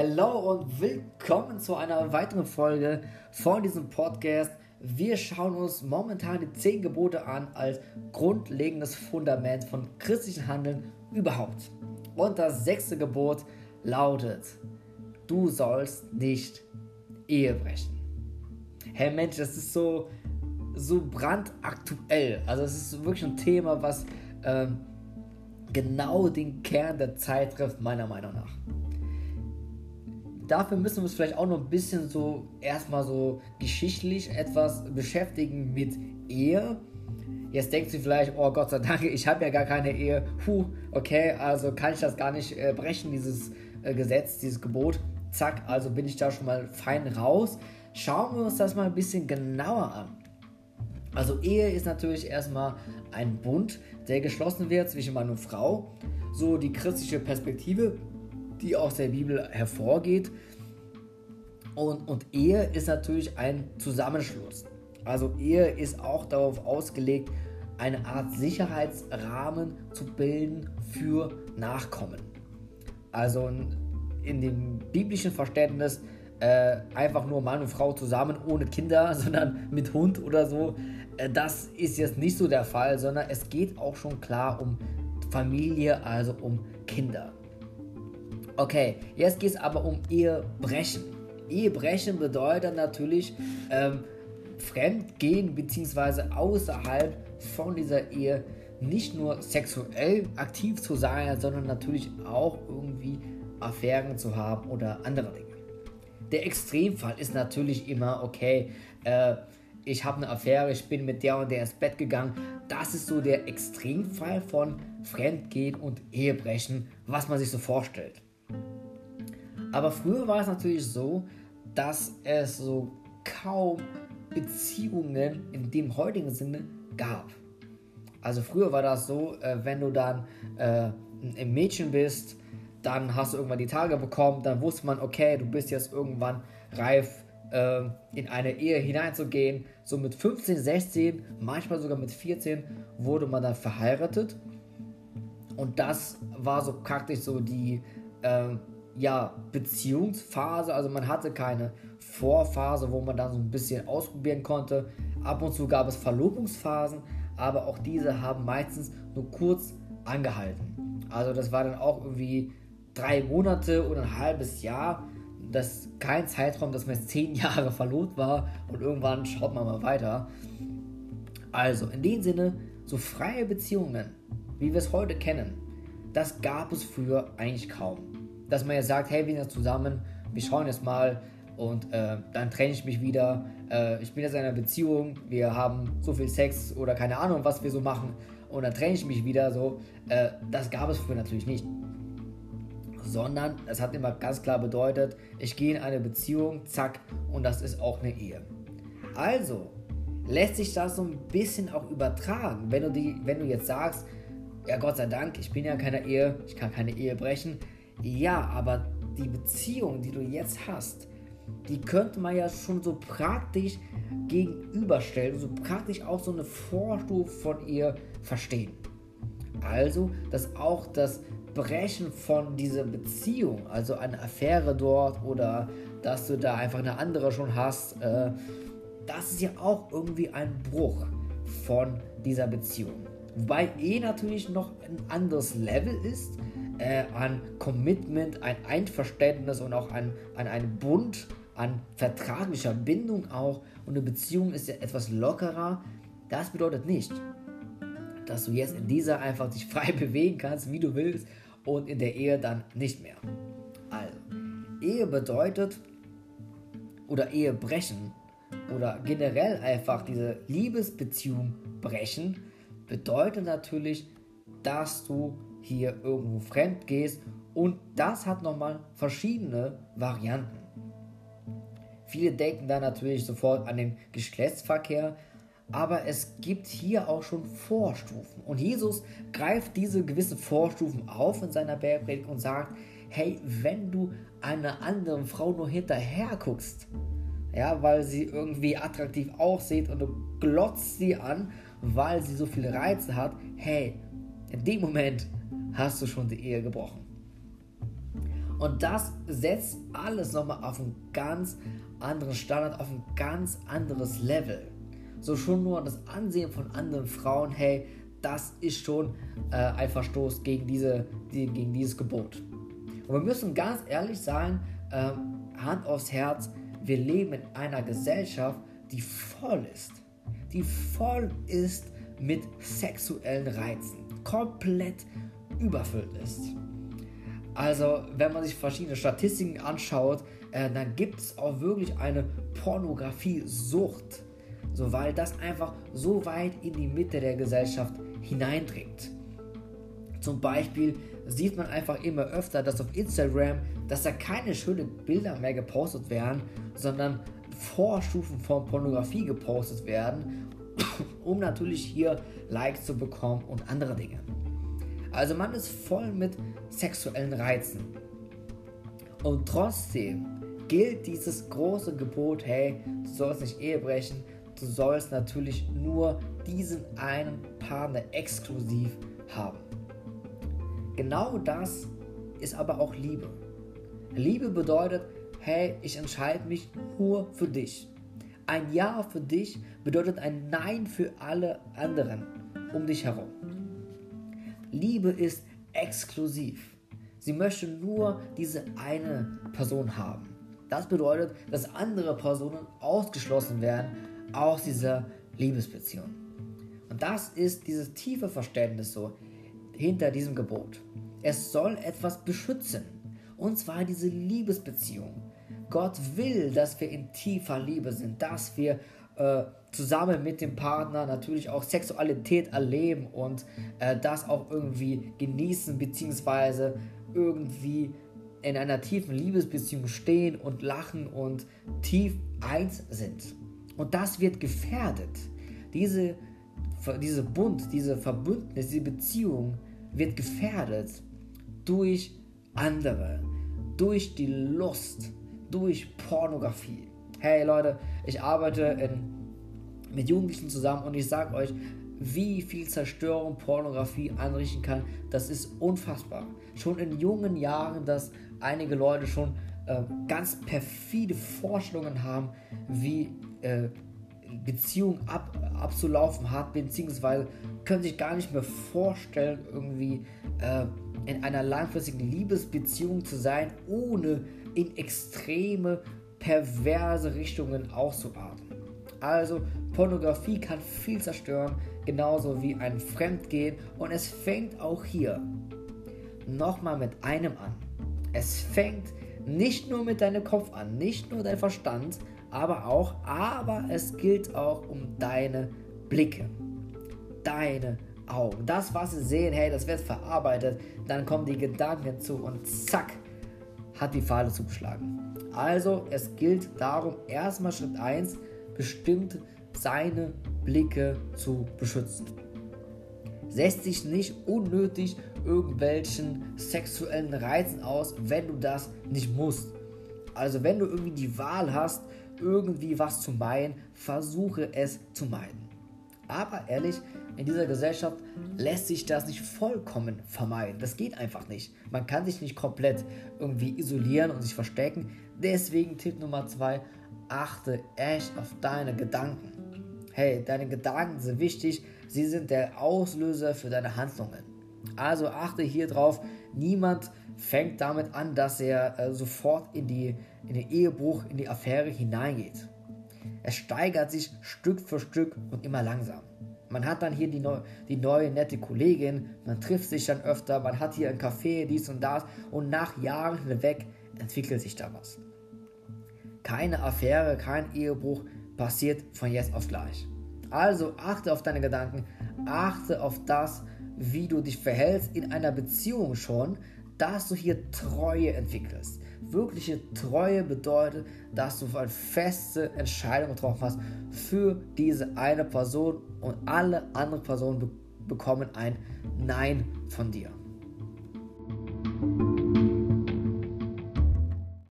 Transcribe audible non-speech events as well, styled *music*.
Hallo und willkommen zu einer weiteren Folge von diesem Podcast. Wir schauen uns momentan die 10 Gebote an als grundlegendes Fundament von christlichen Handeln überhaupt. Und das sechste Gebot lautet, du sollst nicht Ehe brechen. Hey Mensch, das ist so, so brandaktuell. Also es ist wirklich ein Thema, was ähm, genau den Kern der Zeit trifft, meiner Meinung nach dafür müssen wir uns vielleicht auch noch ein bisschen so erstmal so geschichtlich etwas beschäftigen mit Ehe. Jetzt denkt sie vielleicht, oh Gott sei Dank, ich habe ja gar keine Ehe. Puh, okay, also kann ich das gar nicht äh, brechen, dieses äh, Gesetz, dieses Gebot. Zack, also bin ich da schon mal fein raus. Schauen wir uns das mal ein bisschen genauer an. Also Ehe ist natürlich erstmal ein Bund, der geschlossen wird zwischen Mann und Frau. So die christliche Perspektive die aus der Bibel hervorgeht. Und, und Ehe ist natürlich ein Zusammenschluss. Also Ehe ist auch darauf ausgelegt, eine Art Sicherheitsrahmen zu bilden für Nachkommen. Also in dem biblischen Verständnis äh, einfach nur Mann und Frau zusammen ohne Kinder, *laughs* sondern mit Hund oder so. Äh, das ist jetzt nicht so der Fall, sondern es geht auch schon klar um Familie, also um Kinder. Okay, jetzt geht es aber um Ehebrechen. Ehebrechen bedeutet natürlich ähm, Fremdgehen bzw. außerhalb von dieser Ehe nicht nur sexuell aktiv zu sein, sondern natürlich auch irgendwie Affären zu haben oder andere Dinge. Der Extremfall ist natürlich immer, okay, äh, ich habe eine Affäre, ich bin mit der und der ins Bett gegangen. Das ist so der Extremfall von Fremdgehen und Ehebrechen, was man sich so vorstellt. Aber früher war es natürlich so, dass es so kaum Beziehungen in dem heutigen Sinne gab. Also früher war das so, äh, wenn du dann äh, ein Mädchen bist, dann hast du irgendwann die Tage bekommen, dann wusste man, okay, du bist jetzt irgendwann reif, äh, in eine Ehe hineinzugehen. So mit 15, 16, manchmal sogar mit 14 wurde man dann verheiratet. Und das war so praktisch so die äh, ja, Beziehungsphase. Also man hatte keine Vorphase, wo man dann so ein bisschen ausprobieren konnte. Ab und zu gab es Verlobungsphasen, aber auch diese haben meistens nur kurz angehalten. Also das war dann auch irgendwie drei Monate oder ein halbes Jahr. Das ist kein Zeitraum, dass man zehn *laughs* Jahre verlobt war und irgendwann schaut man mal weiter. Also in dem Sinne, so freie Beziehungen, wie wir es heute kennen, das gab es früher eigentlich kaum dass man jetzt sagt, hey, wir sind jetzt zusammen, wir schauen jetzt mal und äh, dann trenne ich mich wieder. Äh, ich bin jetzt in einer Beziehung, wir haben so viel Sex oder keine Ahnung, was wir so machen und dann trenne ich mich wieder. So, äh, das gab es früher natürlich nicht. Sondern es hat immer ganz klar bedeutet, ich gehe in eine Beziehung, zack, und das ist auch eine Ehe. Also lässt sich das so ein bisschen auch übertragen, wenn du, die, wenn du jetzt sagst, ja Gott sei Dank, ich bin ja in keiner Ehe, ich kann keine Ehe brechen, ja, aber die Beziehung, die du jetzt hast, die könnte man ja schon so praktisch gegenüberstellen, so praktisch auch so eine Vorstufe von ihr verstehen. Also, dass auch das Brechen von dieser Beziehung, also eine Affäre dort oder dass du da einfach eine andere schon hast, äh, das ist ja auch irgendwie ein Bruch von dieser Beziehung. Wobei eh natürlich noch ein anderes Level ist, äh, an Commitment, ein Einverständnis und auch an, an einen Bund, an vertraglicher Bindung auch. Und eine Beziehung ist ja etwas lockerer. Das bedeutet nicht, dass du jetzt in dieser einfach dich *laughs* frei bewegen kannst, wie du willst, und in der Ehe dann nicht mehr. Also, Ehe bedeutet, oder Ehe brechen, oder generell einfach diese Liebesbeziehung brechen, bedeutet natürlich, dass du hier irgendwo fremd gehst und das hat nochmal verschiedene Varianten. Viele denken da natürlich sofort an den Geschlechtsverkehr, aber es gibt hier auch schon Vorstufen. Und Jesus greift diese gewissen Vorstufen auf in seiner Bergpredigt und sagt, hey, wenn du einer anderen Frau nur hinterher guckst, ja, weil sie irgendwie attraktiv aussieht und du glotzt sie an, weil sie so viele Reize hat, hey, in dem Moment hast du schon die Ehe gebrochen. Und das setzt alles nochmal auf einen ganz anderen Standard, auf ein ganz anderes Level. So schon nur das Ansehen von anderen Frauen, hey, das ist schon äh, ein Verstoß gegen, diese, die, gegen dieses Gebot. Und wir müssen ganz ehrlich sein, äh, Hand aufs Herz, wir leben in einer Gesellschaft, die voll ist. Die voll ist mit sexuellen Reizen. Komplett überfüllt ist. Also, wenn man sich verschiedene Statistiken anschaut, äh, dann gibt es auch wirklich eine Pornografie-Sucht. So, weil das einfach so weit in die Mitte der Gesellschaft hineindringt. Zum Beispiel sieht man einfach immer öfter, dass auf Instagram, dass da keine schönen Bilder mehr gepostet werden, sondern Vorstufen von Pornografie gepostet werden, *coughs* um natürlich hier Likes zu bekommen und andere Dinge. Also man ist voll mit sexuellen Reizen. Und trotzdem gilt dieses große Gebot, hey, du sollst nicht Ehe brechen, du sollst natürlich nur diesen einen Partner exklusiv haben. Genau das ist aber auch Liebe. Liebe bedeutet, hey, ich entscheide mich nur für dich. Ein Ja für dich bedeutet ein Nein für alle anderen um dich herum. Liebe ist exklusiv. Sie möchte nur diese eine Person haben. Das bedeutet, dass andere Personen ausgeschlossen werden aus dieser Liebesbeziehung. Und das ist dieses tiefe Verständnis so hinter diesem Gebot. Es soll etwas beschützen. Und zwar diese Liebesbeziehung. Gott will, dass wir in tiefer Liebe sind, dass wir äh, zusammen mit dem Partner natürlich auch Sexualität erleben und äh, das auch irgendwie genießen, beziehungsweise irgendwie in einer tiefen Liebesbeziehung stehen und lachen und tief eins sind. Und das wird gefährdet. Diese, diese Bund, diese Verbündnis, diese Beziehung wird gefährdet durch andere, durch die Lust, durch Pornografie. Hey Leute, ich arbeite in, mit Jugendlichen zusammen und ich sage euch, wie viel Zerstörung Pornografie anrichten kann, das ist unfassbar. Schon in jungen Jahren, dass einige Leute schon äh, ganz perfide Vorstellungen haben, wie äh, Beziehung ab, abzulaufen hat, beziehungsweise können sich gar nicht mehr vorstellen, irgendwie äh, in einer langfristigen Liebesbeziehung zu sein, ohne in extreme, perverse Richtungen auszuarten. Also Pornografie kann viel zerstören, genauso wie ein Fremdgehen und es fängt auch hier nochmal mit einem an. Es fängt nicht nur mit deinem Kopf an, nicht nur dein Verstand, aber auch, aber es gilt auch um deine Blicke, deine Augen. Das, was sie sehen, hey, das wird verarbeitet, dann kommen die Gedanken zu und zack, hat die Falle zugeschlagen. Also, es gilt darum, erstmal Schritt 1, bestimmt seine Blicke zu beschützen. Setz dich nicht unnötig irgendwelchen sexuellen Reizen aus, wenn du das nicht musst. Also wenn du irgendwie die Wahl hast, irgendwie was zu meiden, versuche es zu meiden. Aber ehrlich, in dieser Gesellschaft lässt sich das nicht vollkommen vermeiden. Das geht einfach nicht. Man kann sich nicht komplett irgendwie isolieren und sich verstecken. Deswegen Tipp Nummer zwei, achte echt auf deine Gedanken. Hey, deine Gedanken sind wichtig. Sie sind der Auslöser für deine Handlungen. Also achte hier drauf. Niemand fängt damit an, dass er äh, sofort in, die, in den Ehebruch, in die Affäre hineingeht. Es steigert sich Stück für Stück und immer langsam. Man hat dann hier die, neu, die neue nette Kollegin, man trifft sich dann öfter, man hat hier ein Café, dies und das und nach Jahren hinweg entwickelt sich da was. Keine Affäre, kein Ehebruch passiert von jetzt auf gleich. Also achte auf deine Gedanken, achte auf das, wie du dich verhältst in einer Beziehung schon, dass du hier Treue entwickelst. Wirkliche Treue bedeutet, dass du eine feste Entscheidung getroffen hast für diese eine Person und alle anderen Personen be bekommen ein Nein von dir.